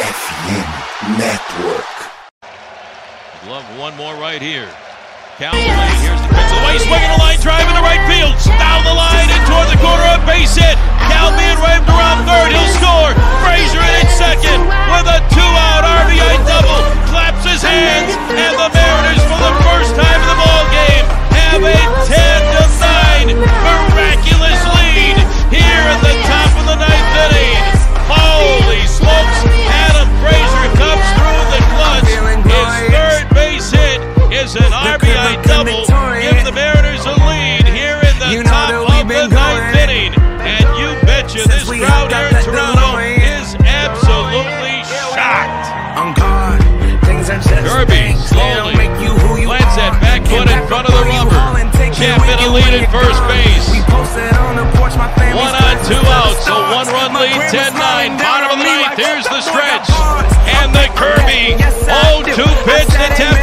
FM Network. Love one more right here. Callaway, here's the pitch to the way, swinging a line drive in the right field. Down the line and toward the corner, a base hit. Cal being waved around third, he'll score. Frazier in at second with a two-out RBI double. Claps his hands, and the Mariners, for the first time in the ball game, have a 10 to 9 miraculous lead here at the top of the ninth inning. Foley plants that back foot in front of the rubber. Champ in a lead at first base. One on, two outs. so one run lead, 10-9. Bottom of the ninth, here's the stretch. And the Kirby, Oh, two pitch attempt.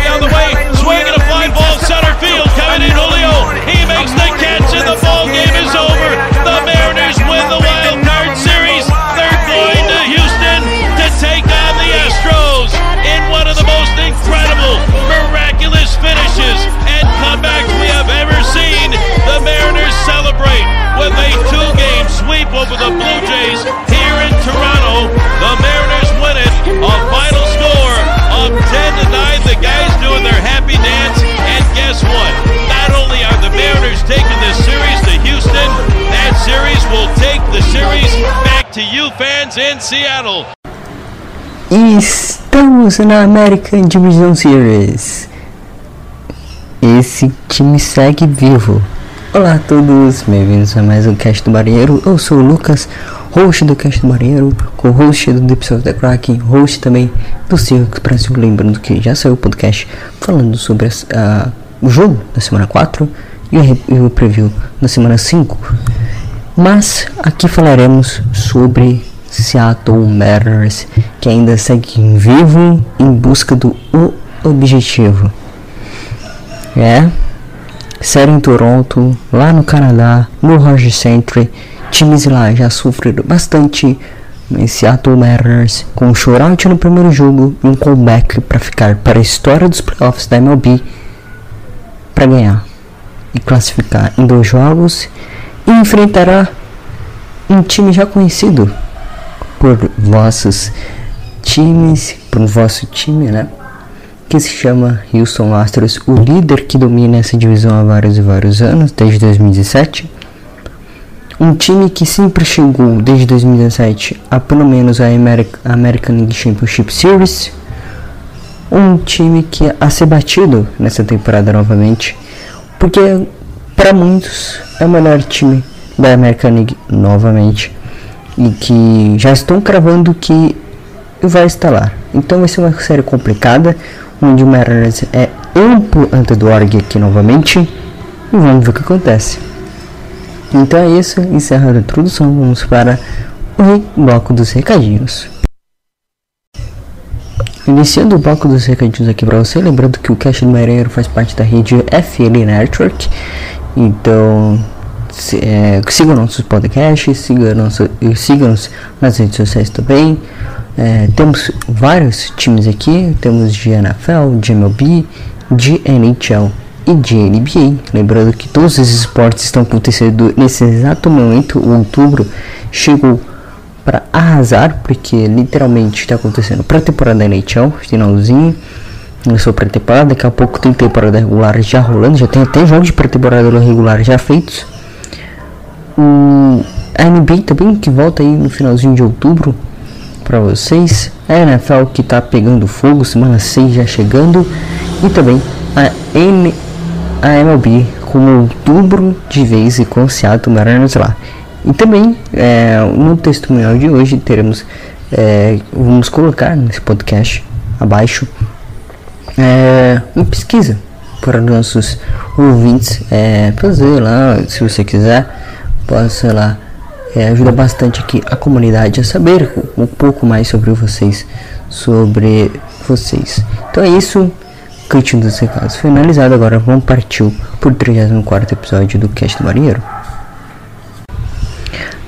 In Seattle. Estamos na American Division Series. Esse time segue vivo. Olá a todos, bem-vindos a mais um Cast do Marinheiro. Eu sou o Lucas, host do Cast do Marinheiro, com host do Deep of the Kraken, host também do Circus Brasil. Lembrando que já saiu o podcast falando sobre a- o jogo da semana 4 e o, re- o preview da semana 5. Mas aqui falaremos sobre Seattle Mariners, que ainda segue vivo em busca do objetivo. É, série em Toronto, lá no Canadá, no Rogers Centre, times lá já sofreram bastante. Mas Seattle Mariners, com um shootout no primeiro jogo e um comeback para ficar para a história dos playoffs da MLB para ganhar e classificar em dois jogos e enfrentará um time já conhecido por vossos times, por vosso time, né? Que se chama Houston Astros, o líder que domina essa divisão há vários e vários anos, desde 2017. Um time que sempre chegou desde 2017 a pelo menos a Ameri- American League Championship Series. Um time que a ser batido nessa temporada novamente, porque para muitos é o melhor time da American League novamente e que já estão cravando que vai instalar. Então vai ser uma série complicada, onde o Mariners é amplo underdog aqui novamente e vamos ver o que acontece. Então é isso, encerrada a introdução, vamos para o bloco dos recadinhos. Iniciando o bloco dos recadinhos aqui para você, lembrando que o Cash do Marinheiro faz parte da rede FL Network, então se- é, siga nossos podcasts, siga, nosso, siga-nos nas redes sociais também. É, temos vários times aqui, temos de NFL, de MLB, de NHL e de NBA. Lembrando que todos esses esportes estão acontecendo nesse exato momento. O outubro chegou para arrasar, porque literalmente está acontecendo pré-temporada da NHL, finalzinho. Começou pré-temporada, daqui a pouco tem temporada regular já rolando, já tem até jogos de pré-temporada regular já feitos. O a NBA também que volta aí no finalzinho de outubro para vocês. A NFL que tá pegando fogo, semana 6 já chegando. E também a, N, a MLB com outubro de vez e com o Seattle Mariners lá. E também é, no testemunhal de hoje teremos, é, vamos colocar nesse podcast abaixo é, uma pesquisa para nossos ouvintes é, fazer lá, se você quiser, possa lá, é, ajuda bastante aqui a comunidade a saber um, pouco mais sobre vocês, sobre vocês. Então é isso, cantinho dos recados finalizado, agora vamos partir por 34 episódio do Cast do Marinheiro.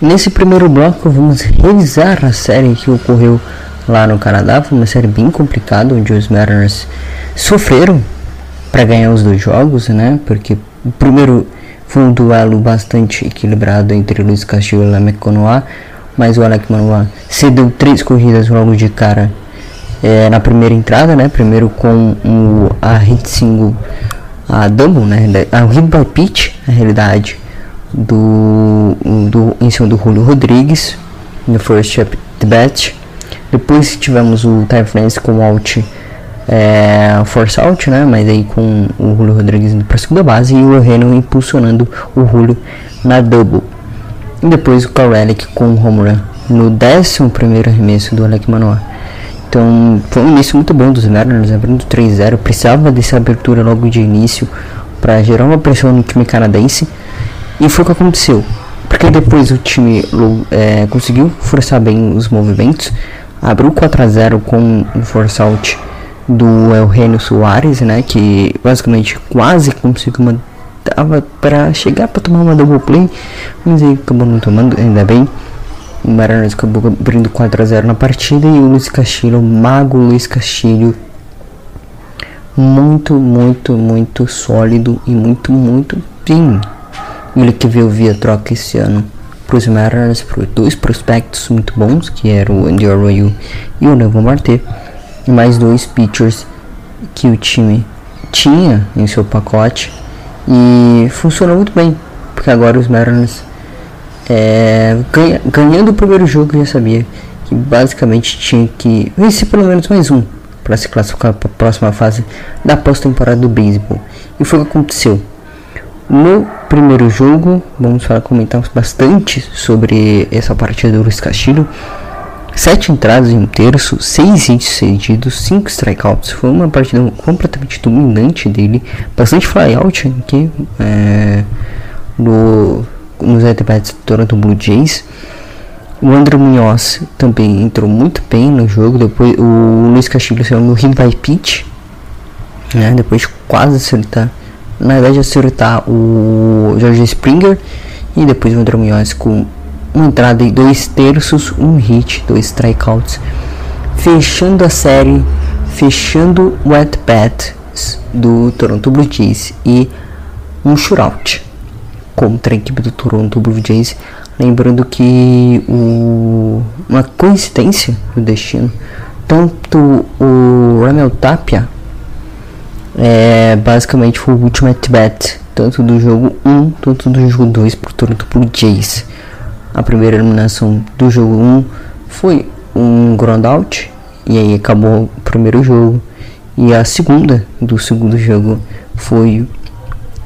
Nesse primeiro bloco vamos revisar a série que ocorreu lá no Canadá. Foi uma série bem complicada, onde os Mariners sofreram para ganhar os dois jogos, né? Porque o primeiro foi um duelo bastante equilibrado entre Luiz Castillo e Alec Manoa, mas o Alec Manoa cedeu três corridas logo de cara é, na primeira entrada, né? Primeiro com o, a hit single, a double, né? A hit by pitch, na realidade, do, do em cima do Julio Rodrigues no first at bat. Depois tivemos o Ty France com out é, force out, né? Mas aí com o Julio Rodrigues indo para segunda base e o Reno impulsionando o Julio na double. E depois o Karelic com o home run no 11 primeiro arremesso do Alec Manoa. Então foi um início muito bom dos Mariners, abrindo 3-0. Precisava dessa abertura logo de início para gerar uma pressão no time canadense. E foi o que aconteceu. Porque depois o time é, conseguiu forçar bem os movimentos. Abriu 4 a 0 com o force out do Eugenio Soares, né, que basicamente quase conseguiu uma tava para chegar para tomar uma double play, mas aí acabou não tomando, ainda bem. O Mariners acabou abrindo 4 a 0 na partida e o Luiz Castilho, o mago Luiz Castilho, muito, muito, muito sólido e muito, muito bem. Ele que veio via troca esse ano para os Mariners, por dois prospectos muito bons, que eram o Andy Arroyo e o Neville Marte e mais dois pitchers que o time tinha em seu pacote e funcionou muito bem, porque agora os Mariners é, ganha, ganhando o primeiro jogo já sabia que basicamente tinha que vencer pelo menos mais um para se classificar para a próxima fase da pós-temporada do beisebol. E foi o que aconteceu. No primeiro jogo, vamos falar, comentar bastante sobre essa partida do Luiz Castilho. Sete entradas em um terço, seis hits cedidos, cinco strikeouts. Foi uma partida completamente dominante dele, bastante flyout aqui é, no, nos at-bats do Toronto Blue Jays. O André Munhoz também entrou muito bem no jogo. Depois o Luiz Castilho saiu no hit by pitch, né? Depois quase acertar, na verdade acertar o George Springer e depois o André Munhoz com uma entrada e dois terços, um hit, dois strikeouts, fechando a série, fechando o at bat do Toronto Blue Jays e um shootout contra a equipe do Toronto Blue Jays. Lembrando que o, uma coincidência do destino, tanto o Ramel Tapia é, basicamente foi o último at bat, tanto do jogo 1 quanto do jogo 2 para o Toronto Blue Jays. A primeira eliminação do jogo 1 foi um groundout e aí acabou o primeiro jogo. E a segunda do segundo jogo foi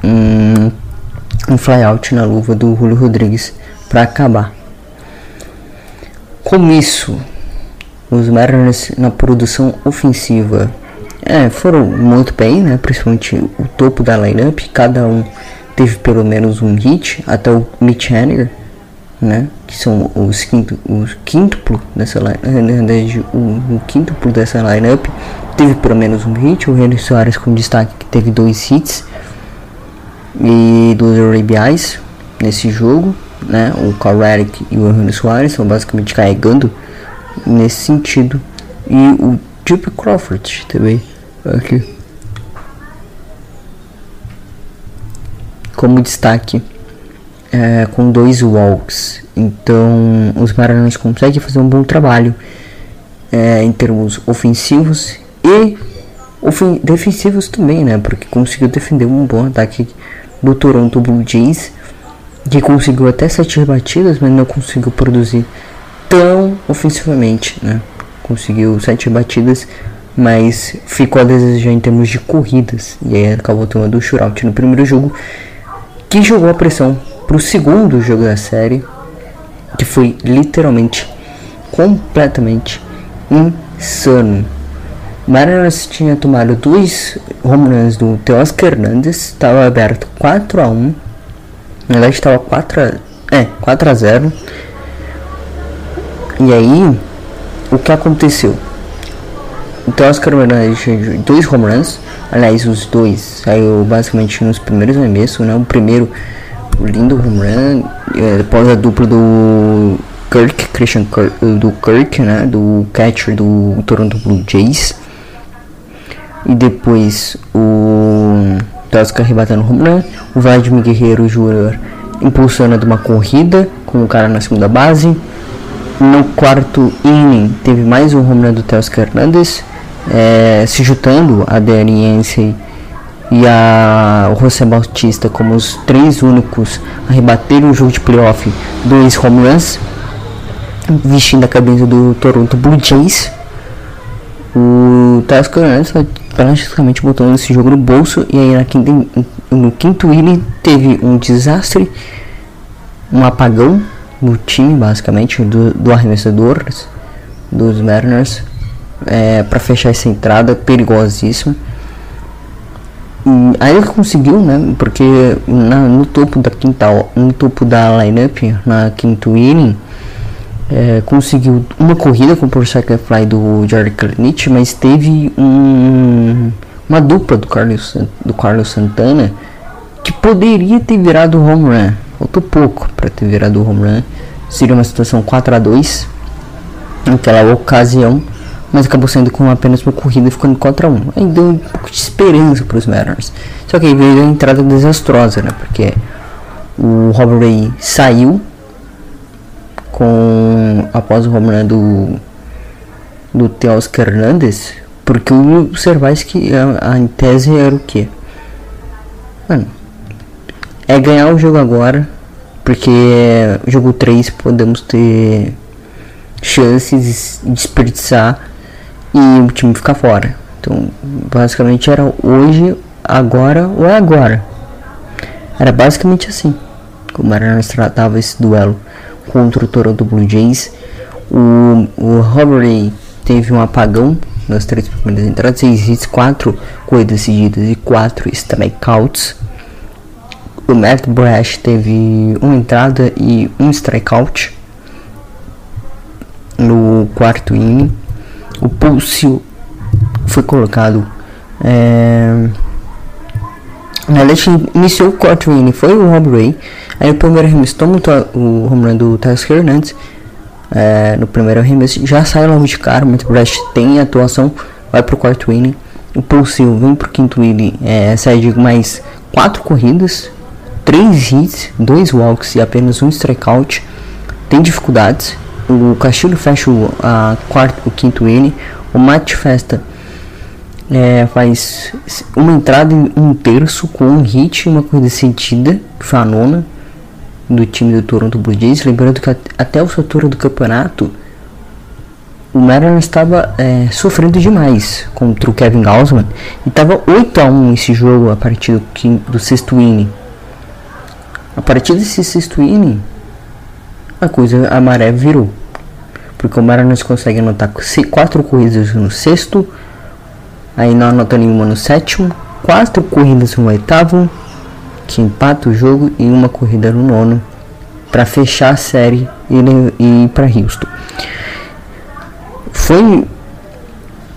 um, um flyout na luva do Julio Rodrigues para acabar. Com isso, os Mariners na produção ofensiva é, foram muito bem, né? principalmente o topo da lineup. Cada um teve pelo menos um hit, até o Mitch Henniger né? Que são os quinto, os quíntuplo dessa line, verdade, o, o quíntuplo dessa lineup teve pelo menos um hit. O Henry Soares com destaque que teve dois hits e dos RBIs nesse jogo, né? O Carl Redick e o Henry Soares estão basicamente carregando nesse sentido e o Chip Crawford também aqui como destaque é, com dois walks. Então os Mariners conseguem fazer um bom trabalho é, em termos ofensivos e ofen defensivos também, né? Porque conseguiu defender um bom ataque do Toronto Blue Jays, que conseguiu até sete rebatidas, mas não conseguiu produzir tão ofensivamente, né? Conseguiu sete batidas, mas ficou a desejar em termos de corridas. E aí acabou tomando o shootout no primeiro jogo, que jogou a pressão para o segundo jogo da série, que foi literalmente completamente insano. Mariners tinha tomado dois home runs do Teoscar Hernandez, estava aberto 4 a 1 na verdade estava 4 a, é, 4 a 0 e aí o que aconteceu o Teoscar Hernandez tinha dois home runs aliás os dois saiu basicamente nos primeiros arremessos né? o primeiro lindo home run, é, após a dupla do Kirk Christian Kirk, do Kirk, né, do catcher do Toronto Blue Jays. E depois o Tosca arrebatando o home run, o Vladimir Guerreiro Jr. impulsionando uma corrida com o cara na segunda base. No quarto inning teve mais um home run do Teoscar Hernandez, é, se juntando a Daniense e a José Bautista como os três únicos a rebater o jogo de playoff dois home runs, vestindo a camisa do Toronto Blue Jays. O Teoscar Hernandez praticamente botou esse jogo no bolso e aí quinta, no quinto inning teve um desastre, um apagão no time basicamente do, do arremessador dos Mariners é, para fechar essa entrada perigosíssima. E aí ele conseguiu, né? Porque na, no topo da quinta, no topo da lineup, na quinto inning, é, conseguiu uma corrida com o fly do Jared Klinich, mas teve um, uma dupla do Carlos, do Carlos Santana que poderia ter virado home run. Faltou pouco para ter virado home run. Seria uma situação 4 a 2 naquela ocasião, mas acabou sendo com apenas uma corrida ficando 4 a 1 Aí deu um pouco de esperança para os Mariners. Só que aí veio a entrada desastrosa, né? Porque o Robert Ray saiu com após o home run do do Teoscar Hernandez, porque o Cervais que a, a em tese era o que? Mano, é ganhar o jogo agora, porque jogo 3 podemos ter chances de desperdiçar e o time ficar fora. Então, basicamente era hoje, agora ou é agora. Era basicamente assim como o Mariners tratava esse duelo contra o Toronto Blue Jays. O, o teve um apagão nas três primeiras entradas, 6 hits, 4 corridas seguidas e 4 strikeouts. O Matt Brash teve uma entrada e um strikeout no quarto inning. O Pulse foi colocado é, na verdade, iniciou o quarto inning foi o Rob Ray. Aí o primeiro arremesso toma o home run do Tyler Hernandez. É, no primeiro arremesso já sai logo de cara. O Matt Brash tem atuação, vai pro quarto inning. O Pulsil vem pro quinto inning, é, sai de mais quatro corridas, três hits, dois walks e apenas um strikeout. Tem dificuldades. O Castilho fecha o, a quarto, o quinto inning. O Matt Festa é, faz uma entrada em um terço com um hit e uma corrida sentida, que foi a nona do time do Toronto Blue Jays. Lembrando que até o altura do campeonato o Mariners estava é, sofrendo demais contra o Kevin Gausman e estava 8 a 1 esse jogo a partir do, do sexto inning. A partir desse sexto inning, a coisa a maré virou. Porque o Mariners consegue anotar quatro corridas no sexto, aí não anota nenhuma no sétimo, quatro corridas no oitavo, que empata o jogo, e uma corrida no nono, para fechar a série e, e ir para Houston. Foi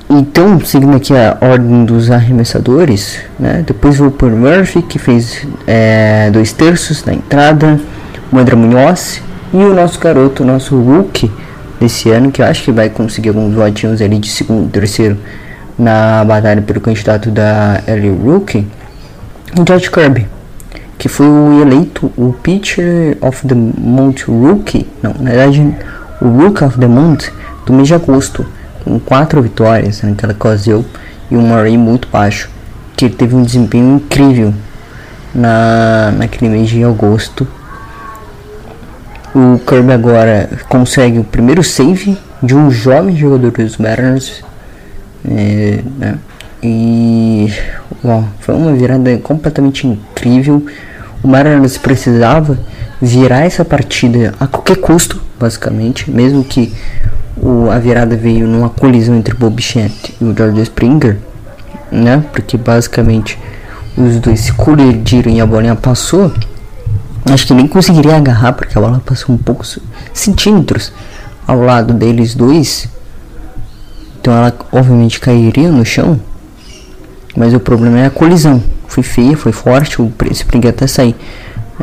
então, seguindo aqui a ordem dos arremessadores, né? depois o por Murphy, que fez é, dois terços na entrada, o André Munhoz e o nosso garoto, o nosso rookie desse ano, que eu acho que vai conseguir alguns votinhos ali de segundo, terceiro na batalha pelo candidato da L Rookie, George Kirby, que foi o eleito o Pitcher of the Month Rookie, não, na verdade, o Rookie of the Month do mês de agosto com quatro vitórias naquela ocasião e um array muito baixo, que ele teve um desempenho incrível na, naquele mês de agosto. O Kirby agora consegue o primeiro save de um jovem jogador dos Mariners. É, né? E bom, foi uma virada completamente incrível. O Mariners precisava virar essa partida a qualquer custo, basicamente, mesmo que o, a virada veio numa colisão entre Bob Chant e o George Springer, né? Porque basicamente os dois se colidiram e a bolinha passou. Acho que nem conseguiria agarrar porque a bola passou um pouco centímetros ao lado deles dois. Então ela obviamente cairia no chão. Mas o problema é a colisão. Foi feia, foi forte. O Springer até sair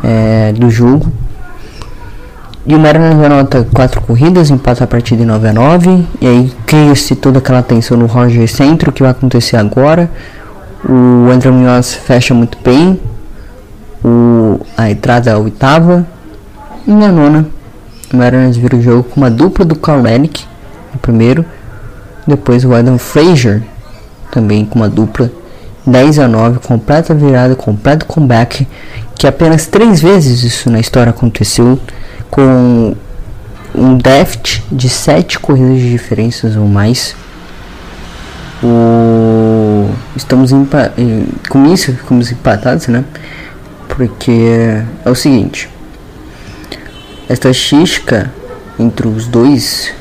é, do jogo. E o Mariners anota 4 corridas, empata a partida em 9 a 9. E aí cria-se toda aquela tensão no Roger Centro, o que vai acontecer agora. O André Munhoz fecha muito bem. O, a entrada é a oitava. E na nona, o Mariners vira o jogo com uma dupla do Carl Relic no primeiro. Depois o Adam Frazier também com uma dupla 10 a 9, completa virada, completo comeback, que apenas três vezes isso na história aconteceu, com um déficit de 7 corridas de diferenças ou mais. O... Estamos com isso, ficamos empatados, né? Porque é o seguinte: a estatística entre os dois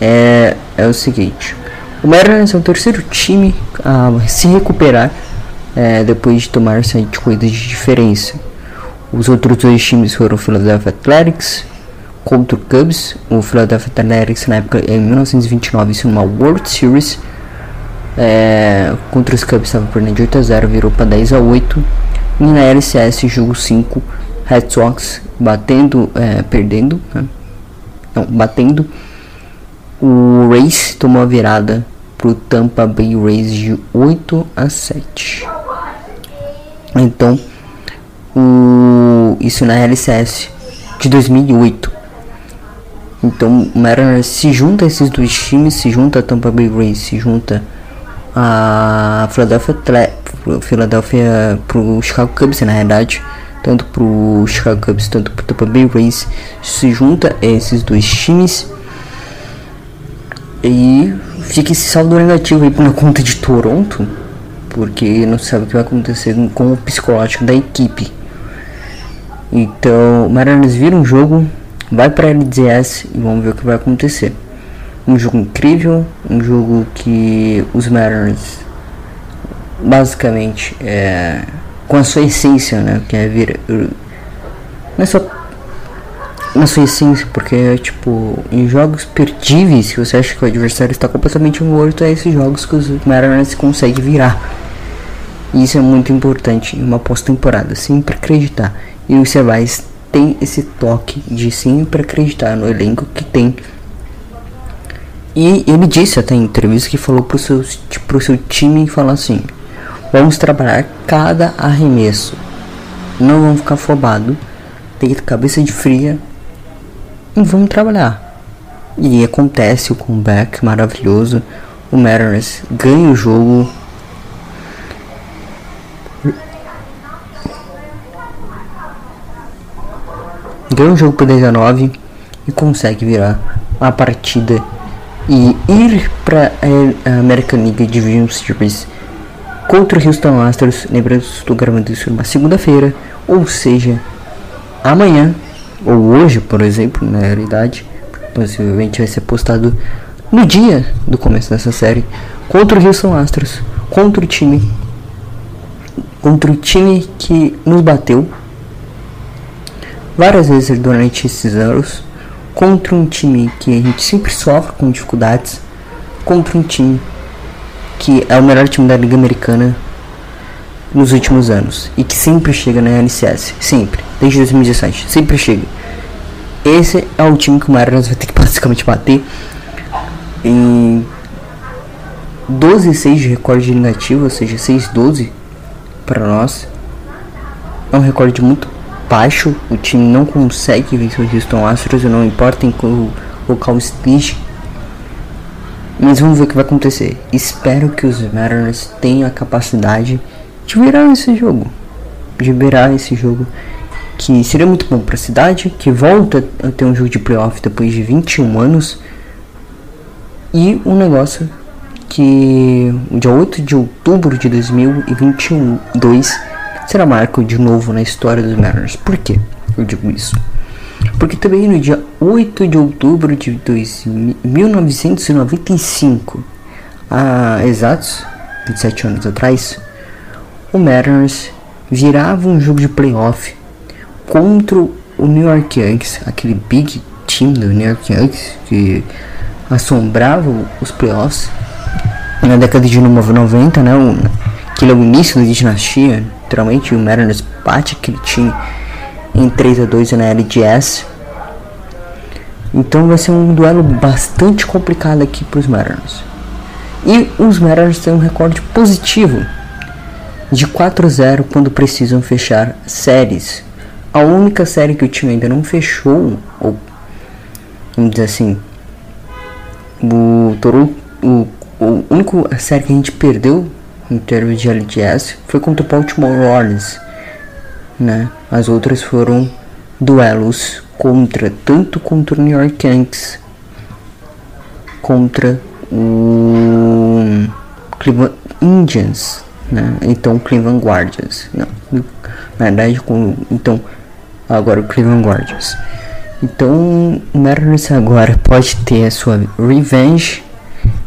é, é o seguinte. O Mariners é o terceiro time a se recuperar é, depois de tomar sete corridas de diferença. Os outros dois times foram o Philadelphia Athletics contra o Cubs. O Philadelphia Athletics na época em 1929 isso numa World Series. É, contra os Cubs estava perdendo de 8 a 0, virou para 10 a 8. E na LCS jogo 5, Red Sox batendo, é, perdendo, né? não, batendo o Race tomou a virada pro Tampa Bay Rays de 8 a 7. Então, o, isso na LCS de 2008. Então, o Mariners se junta a esses dois times, se junta a Tampa Bay Rays, se junta a Philadelphia, Philadelphia pro Chicago Cubs, na realidade, tanto pro Chicago Cubs, tanto pro Tampa Bay Rays, se junta esses dois times e fica esse saldo negativo aí na conta de Toronto, porque não sabe o que vai acontecer com o psicológico da equipe. Então, Mariners vira um jogo, vai para LDS e vamos ver o que vai acontecer. Um jogo incrível, um jogo que os Mariners basicamente é, com a sua essência, né, que é vir não é só na sua essência, porque tipo, em jogos perdíveis, se você acha que o adversário está completamente morto, é esses jogos que os Mariners conseguem virar. E isso é muito importante em uma pós-temporada, sempre acreditar. E o Cervais tem esse toque de sempre acreditar no elenco que tem. E ele disse até em entrevista que falou pro seu, pro seu time falar assim: Vamos trabalhar cada arremesso. Não vamos ficar afobado. Ter cabeça de fria e vamos trabalhar. E acontece o comeback maravilhoso. O Mariners ganha o jogo. Ganha o jogo por 19 e consegue virar a partida e ir para a American League Division Series contra o Houston Astros. Lembrando, estou gravando isso numa segunda-feira, ou seja, amanhã ou hoje, por exemplo, na realidade, possivelmente vai ser postado no dia do começo dessa série contra o Houston Astros, contra o time contra o time que nos bateu várias vezes durante esses anos, contra um time que a gente sempre sofre com dificuldades, contra um time que é o melhor time da Liga Americana nos últimos anos e que sempre chega na LCS, sempre, desde 2017, sempre chega. Esse é o time que o Mariners vai ter que basicamente bater em 12 6 de recorde negativo, ou seja, 6-12 para nós. É um recorde muito baixo, o time não consegue vencer o Houston Astros, não importa em qual local esteja. Mas vamos ver o que vai acontecer. Espero que os Mariners tenham a capacidade de virar esse jogo. De virar esse jogo. Que seria muito bom para a cidade, que volta a ter um jogo de playoff depois de 21 anos. E um negócio que dia 8 de outubro de 2022 será marco de novo na história dos Mariners. Por que eu digo isso? Porque também no dia 8 de outubro de 1995, há exatos 27 anos atrás, o Mariners virava um jogo de playoff contra o New York Yankees, aquele big team do New York Yankees que assombrava os playoffs na década de 90, né? Um, aquele é o início da dinastia, literalmente o Mariners bate aquele time em 3 a 2 na LGS Então vai ser um duelo bastante complicado aqui para os Mariners. E os Mariners têm um recorde positivo de 4 a 0 quando precisam fechar séries. A única série que o time ainda não fechou, ou vamos dizer assim, o Toronto, o, o único série que a gente perdeu em termos de LGS foi contra o Baltimore Orleans, né? As outras foram duelos contra tanto contra o New York Yankees contra o Cleveland Indians, né? Então Cleveland Guardians, não, na verdade com então agora o Cleveland Guardians. Então o Mariners agora pode ter a sua revenge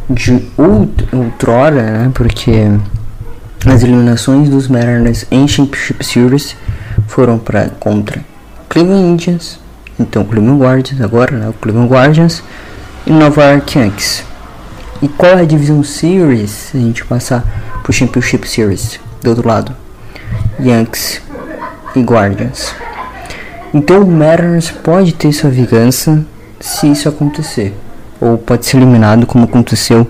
de out outrora, né? Porque as eliminações dos Mariners em Championship Series foram para contra Cleveland Indians, então Cleveland Guardians agora, né? O Cleveland Guardians e Nova York Yankees. E qual é a Division Series? Se a gente passar pro Championship Series do outro lado, Yankees e Guardians. Então o Mariners pode ter sua vingança se isso acontecer, ou pode ser eliminado como aconteceu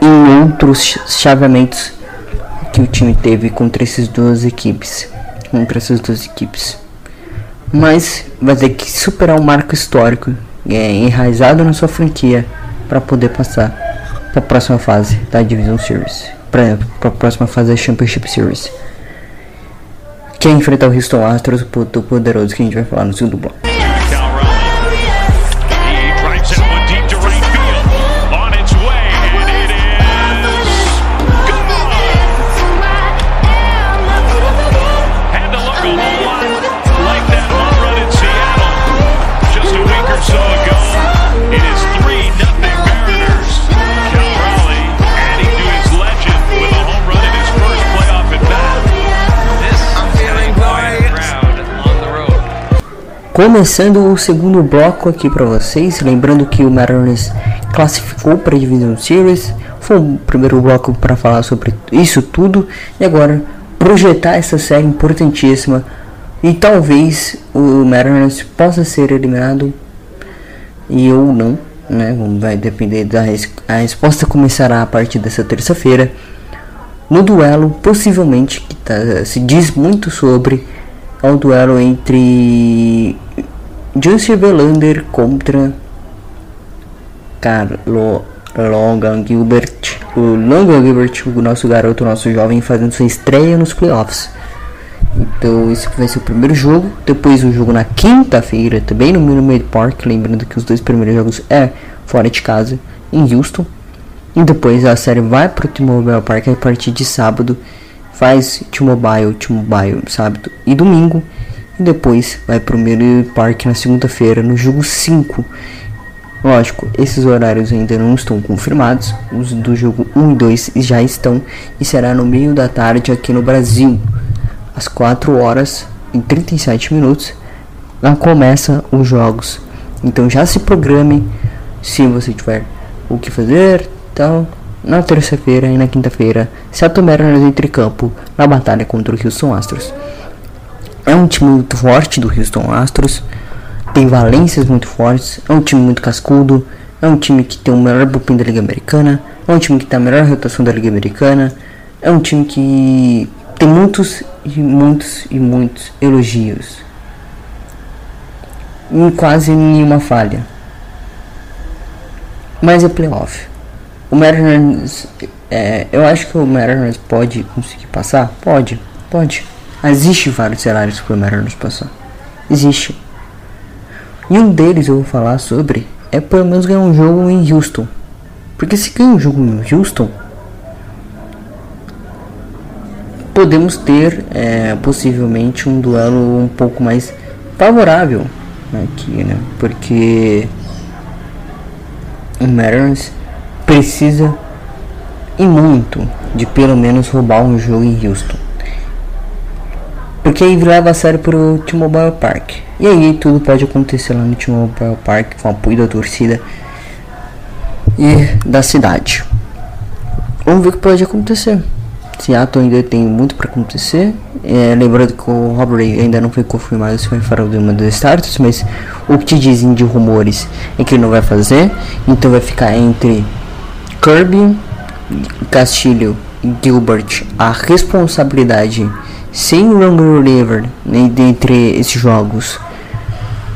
em outros chaveamentos que o time teve contra essas duas equipes, contra essas duas equipes. Mas vai ter que superar um marco histórico é, enraizado na sua franquia para poder passar para a próxima fase da Division Series, para a próxima fase da Championship Series que é enfrentar o Houston Astros, o poderoso que a gente vai falar no segundo bloco. Começando o segundo bloco aqui para vocês, lembrando que o Mariners classificou para a Division Series. Foi o primeiro bloco para falar sobre isso tudo e agora projetar essa série importantíssima e talvez o Mariners possa ser eliminado e ou não, né? Vai depender da res a resposta começará a partir dessa terça-feira. No duelo, possivelmente que tá, se diz muito sobre é o duelo entre Jussi Verlander contra Carlo Logan Gilbert. O Logan Gilbert, o nosso garoto, o nosso jovem, fazendo sua estreia nos playoffs. Então esse vai ser o primeiro jogo. Depois o jogo na quinta-feira, também no Minute Park. Lembrando que os dois primeiros jogos é fora de casa, em Houston. E depois a série vai pro T-Mobile Park a partir de sábado. Faz T-Mobile, T-Mobile, sábado e domingo. E depois vai pro Minute Park na segunda-feira, no jogo 5. Lógico, esses horários ainda não estão confirmados. Os do jogo 1 e 2 já estão. E será no meio da tarde aqui no Brasil às 4 horas e 37 minutos lá começa os jogos. Então já se programe se você tiver o que fazer, então na terça-feira e na quinta-feira, Seattle Mariners entre campo na batalha contra o Houston Astros. É um time muito forte do Houston Astros, tem valências muito fortes, é um time muito cascudo, é um time que tem o melhor bullpen da Liga Americana, é um time que tem a melhor rotação da Liga Americana, é um time que tem muitos e muitos e muitos elogios. E quase nenhuma falha. Mas é playoff. O Mariners, é, eu acho que o Mariners pode conseguir passar? Pode, pode. Existe vários cenários para o Mariners passar. Existe. E um deles eu vou falar sobre é pelo menos ganhar um jogo em Houston. Porque se ganhar um jogo em Houston, podemos ter é, possivelmente um duelo um pouco mais favorável aqui, né? Porque o Mariners precisa e muito de pelo menos roubar um jogo em Houston. Porque aí leva a sério pro T-Mobile Park. E aí tudo pode acontecer lá no T-Mobile Park com o apoio da torcida e da cidade. Vamos ver o que pode acontecer. Seattle ainda tem muito para acontecer. É, lembrando que o Robert ainda não foi confirmado se vai fazer uma dos starters, mas o que dizem de rumores é que ele não vai fazer. Então vai ficar entre Kirby, Castilho e Gilbert a responsabilidade sem o Rumble River né, dentre esses jogos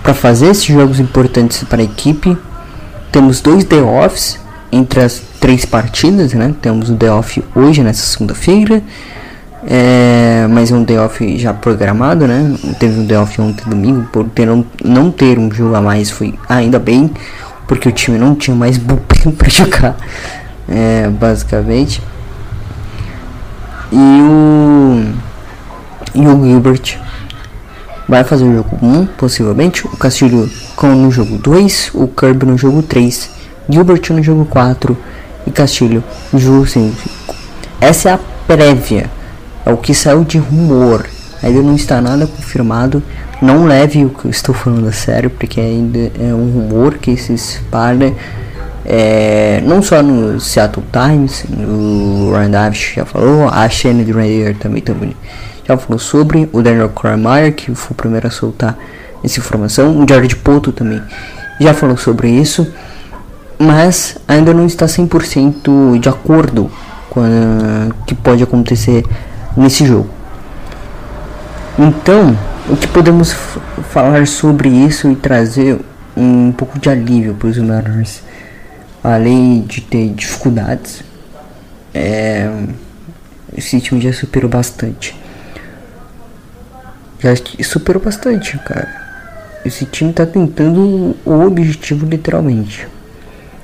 para fazer esses jogos importantes para a equipe. Temos dois day offs entre as três partidas, né? Temos o day off hoje nessa segunda-feira, é, mas é um day off já programado, né? Teve um day off ontem domingo por ter não, não ter um jogo a mais foi ainda bem, porque o time não tinha mais bullpen para jogar, é, basicamente. E o e o Gilbert vai fazer o jogo 1, possivelmente, o Castilho com no jogo 2, o Kirby no jogo 3, Gilbert no jogo 4 e Castilho no jogo 5. Essa é a prévia, é o que saiu de rumor, ainda não está nada confirmado. Não leve o que eu estou falando a sério, porque ainda é um rumor que se espalha. É, não só no Seattle Times, o Davis já falou, a Shannon Raider também, também já falou sobre, o Daniel Kramer, que foi o primeiro a soltar essa informação, o Jared Poto também já falou sobre isso, mas ainda não está 100% de acordo com o que pode acontecer nesse jogo. Então, o que podemos falar sobre isso e trazer um pouco de alívio para os Mariners, além de ter dificuldades, é, esse time já superou bastante. Já superou bastante, cara. Esse time tá tentando o objetivo literalmente.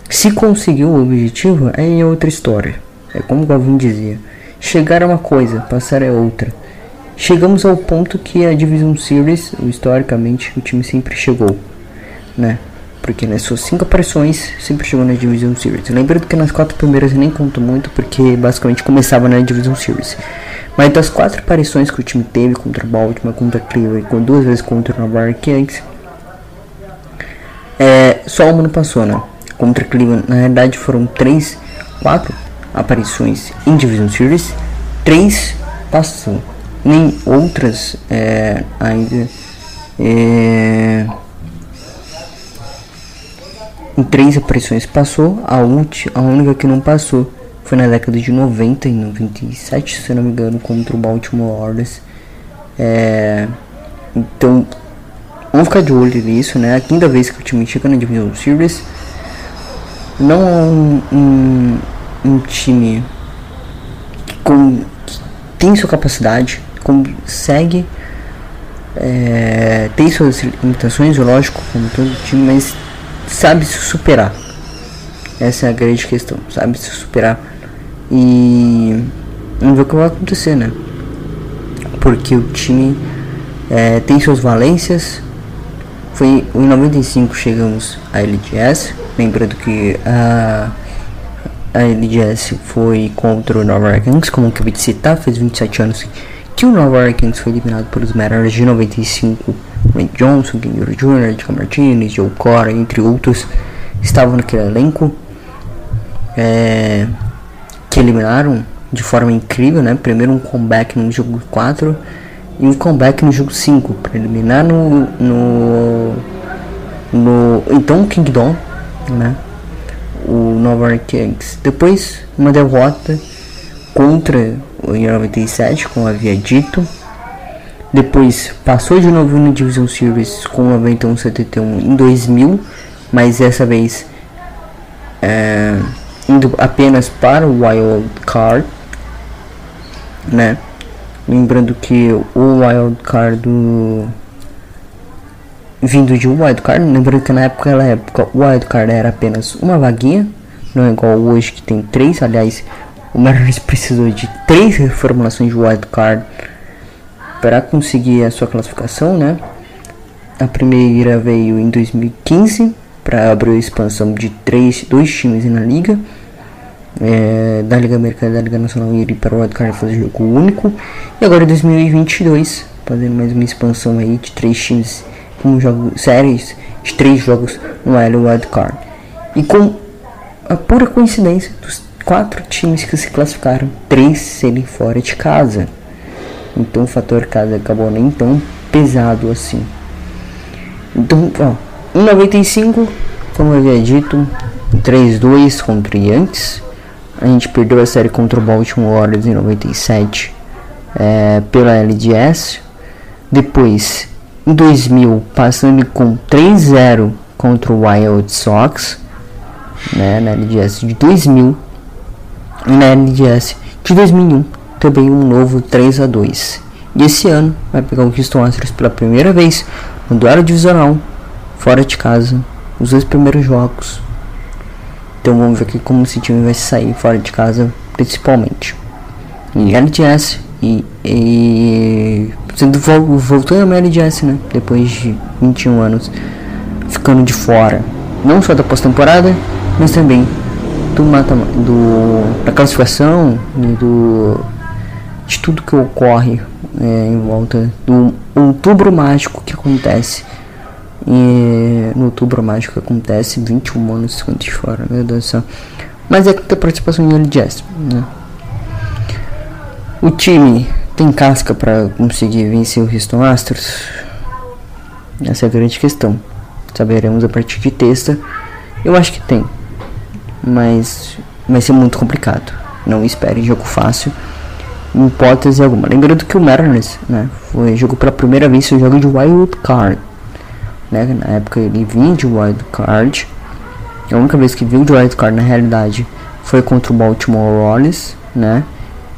Se conseguiu o objetivo, aí é outra história. É como o Galvin dizia: chegar é uma coisa, passar é outra. Chegamos ao ponto que a Division Series, historicamente, o time sempre chegou, né? Porque nas suas cinco aparições sempre chegou na Division Series. Lembrando que nas quatro primeiras nem conto muito, porque basicamente começava na Division Series. Mas das quatro aparições que o time teve contra Baltimore, contra Cleveland com duas vezes contra o Nova Yankees, é, só uma não passou, né? Contra Cleveland, na realidade foram três, quatro aparições em Division Series, três passou, nem outras é, ainda. É, em três aparições passou, a, última, a única que não passou foi na década de 90 e 97, se não me engano, contra o Baltimore Orioles. É, então, vamos ficar de olho nisso, né? A quinta vez que o time chega na Division Series. Não é um, um, um time que, com, que tem sua capacidade, consegue é, tem suas limitações, lógico, como todo time, mas sabe se superar. Essa é a grande questão, sabe se superar e vamos ver o que vai acontecer, né? Porque o time é, tem suas valências. Foi em 95 chegamos à LGS. Lembrando que a, a LGS foi contra o Nova York como eu acabei de citar, fez 27 anos que o Nova York foi eliminado pelos Mariners de 95. Ray Johnson, Kenny Jr., Edgar Martinez, Joe Cora, entre outros, estavam naquele elenco. É, que eliminaram de forma incrível, né? Primeiro um comeback no jogo 4 e um comeback no jogo 5 para eliminar no, no no então Kingdom, né? O Nova Yankees. Depois uma derrota contra o 97, como havia dito. Depois passou de novo no Division Series com o 91-71 em 2000, mas dessa vez é, indo apenas para o Wild Card, né? Lembrando que o Wild Card do vindo de um Wild Card, lembrando que na época, na época o Wild Card era apenas uma vaguinha, não é igual hoje que tem três. Aliás, o Mariners precisou de três reformulações de Wild Card para conseguir a sua classificação, né? A primeira veio em 2015 para abrir a expansão de três, dois times na liga é, da Liga Americana da Liga Nacional ir para o Wildcard fazer jogo único. E agora em 2022, fazendo mais uma expansão aí de três times com jogos, séries de três jogos no L Wildcard. E com a pura coincidência dos quatro times que se classificaram, três serem fora de casa. Então o fator casa acabou nem tão pesado assim. Então, ó, em 95, como eu havia dito, 3-2 contra o Yankees. A gente perdeu a série contra o Baltimore Orioles em 97 é, pela LDS. Depois, em 2000, passando com 3-0 contra o Wild Sox, né, na LDS de 2000. E na LDS de 2001, também um novo 3 a 2 E esse ano vai pegar o Houston Astros pela primeira vez no duelo divisional, fora de casa, os dois primeiros jogos. Então vamos ver aqui como esse time vai sair fora de casa, principalmente. Em LDS e, e sendo vol- voltando ao LDS, né? Depois de 21 anos, ficando de fora, não só da pós-temporada, mas também do mata do da classificação e do de tudo que ocorre é, em volta do outubro mágico que acontece. E no outubro mágico acontece 21 anos de fora meu Deus do céu mas é que tem participação em LGS né? o time tem casca para conseguir vencer o Houston Astros? Essa é a grande questão. Saberemos a partir de terça. Eu acho que tem mas vai ser muito complicado. Não espere jogo fácil, hipótese alguma. Lembrando que o Mariners, né, foi jogou pela primeira vez seu jogo de wild card, né? Na época ele vinha de wild card. A única vez que viu de wild card na realidade foi contra o Baltimore Orioles, né?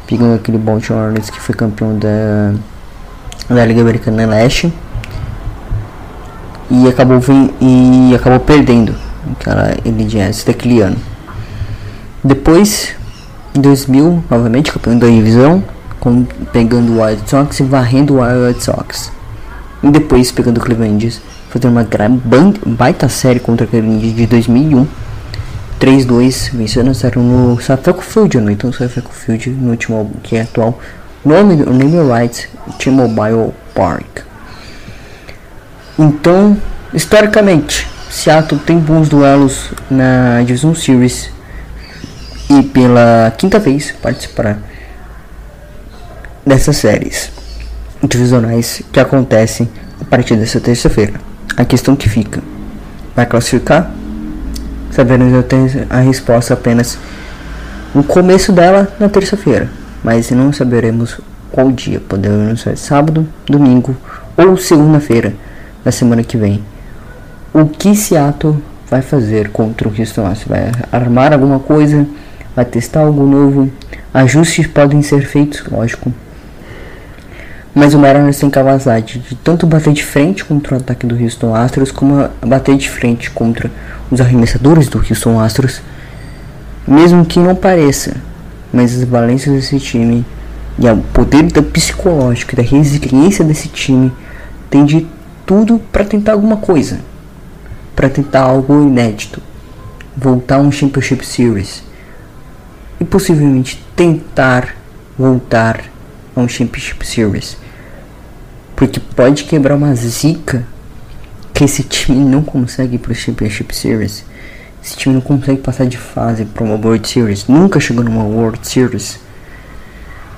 Pegando aquele Baltimore Orioles que foi campeão da da Liga Americana Leste e acabou vem, e acabou perdendo aquela LDS daquele ano. Depois, em 2000, novamente campeão da divisão, com, pegando o White Sox e varrendo o White Sox. E depois pegando o Cleveland fazendo uma baita série contra o Cleveland de 2001. 3-2, vencendo a no Safeco Field, no então Safeco Field, no último que é atual nome, o name right, T-Mobile Park. Então, historicamente, Seattle tem bons duelos na Division Series e pela quinta vez participará dessas séries divisionais que acontecem a partir dessa terça-feira. A questão que fica: vai classificar? Saberemos a resposta apenas no começo dela na terça-feira, mas não saberemos qual dia. Podemos ser sábado, domingo ou segunda-feira da semana que vem. O que Seattle vai fazer contra o Houston? Vai armar alguma coisa? Vai testar algo novo? Ajustes podem ser feitos, lógico. Mas o Mariners tem capacidade de tanto bater de frente contra o ataque do Houston Astros, como bater de frente contra os arremessadores do Houston Astros, mesmo que não pareça. Mas as valências desse time e o poder da psicológico da resiliência desse time tem de tudo para tentar alguma coisa, para tentar algo inédito, voltar a um Championship Series e possivelmente tentar voltar a um Championship Series, porque pode quebrar uma zica que esse time não consegue ir para o Championship Series. Esse time não consegue passar de fase para uma World Series, nunca chegou numa World Series.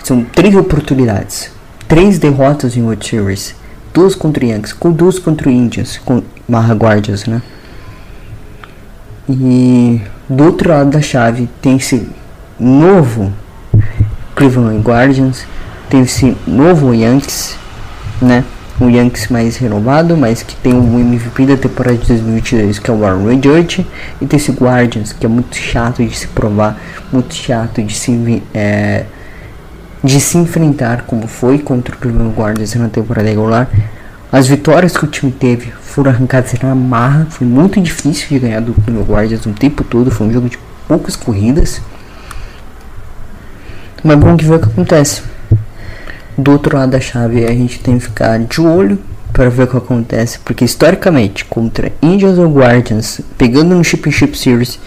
São três oportunidades, três derrotas em World Series, duas contra Yankees, com duas contra Indians, com Marra Guardians, né? E do outro lado da chave tem esse novo Cleveland Guardians, tem esse novo Yankees, né? Um Yankees mais renovado, mas que tem o MVP da temporada de 2022, que é o Aaron Judge, e tem esse Guardians, que é muito chato de se provar, muito chato de se é, de se enfrentar como foi contra o Cleveland Guardians na temporada regular. As vitórias que o time teve foram arrancadas na marra, foi muito difícil de ganhar do Cleveland Guardians o tempo todo, foi um jogo de poucas corridas. Mas que ver o que acontece. Do outro lado da chave a gente tem que ficar de olho para ver o que acontece, porque historicamente contra Indians ou Guardians, pegando no Championship Series,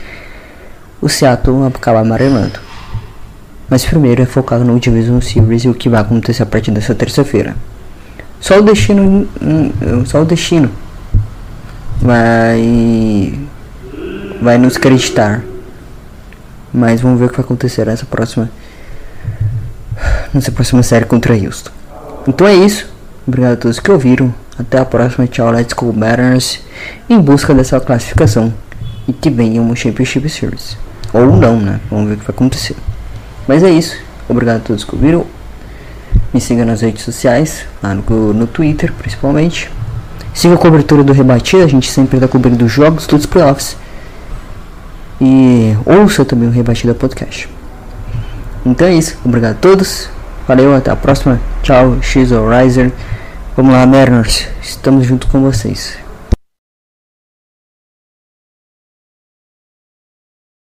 o Seattle acaba amarelando. Mas primeiro é focado no Division Series e o que vai acontecer a partir dessa terça-feira. Só o destino, hum, só o destino vai vai nos acreditar Mas vamos ver o que vai acontecer nessa próxima. Nessa próxima série contra Houston. Então é isso. Obrigado a todos que ouviram. Até a próxima. Tchau, Let's Go Mariners. Em busca dessa classificação. E que venha uma Championship Series. Ou não, né? Vamos ver o que vai acontecer. Mas é isso. Obrigado a todos que ouviram. Me siga nas redes sociais, lá no, no Twitter principalmente. Siga a cobertura do Rebatido, a gente sempre está cobrindo os jogos, todos os playoffs. E ouça também o Rebatida Podcast. Então é isso, obrigado a todos. Valeu, até a próxima. Tchau, X Riser. Vamos lá, Mariners. Estamos junto com vocês.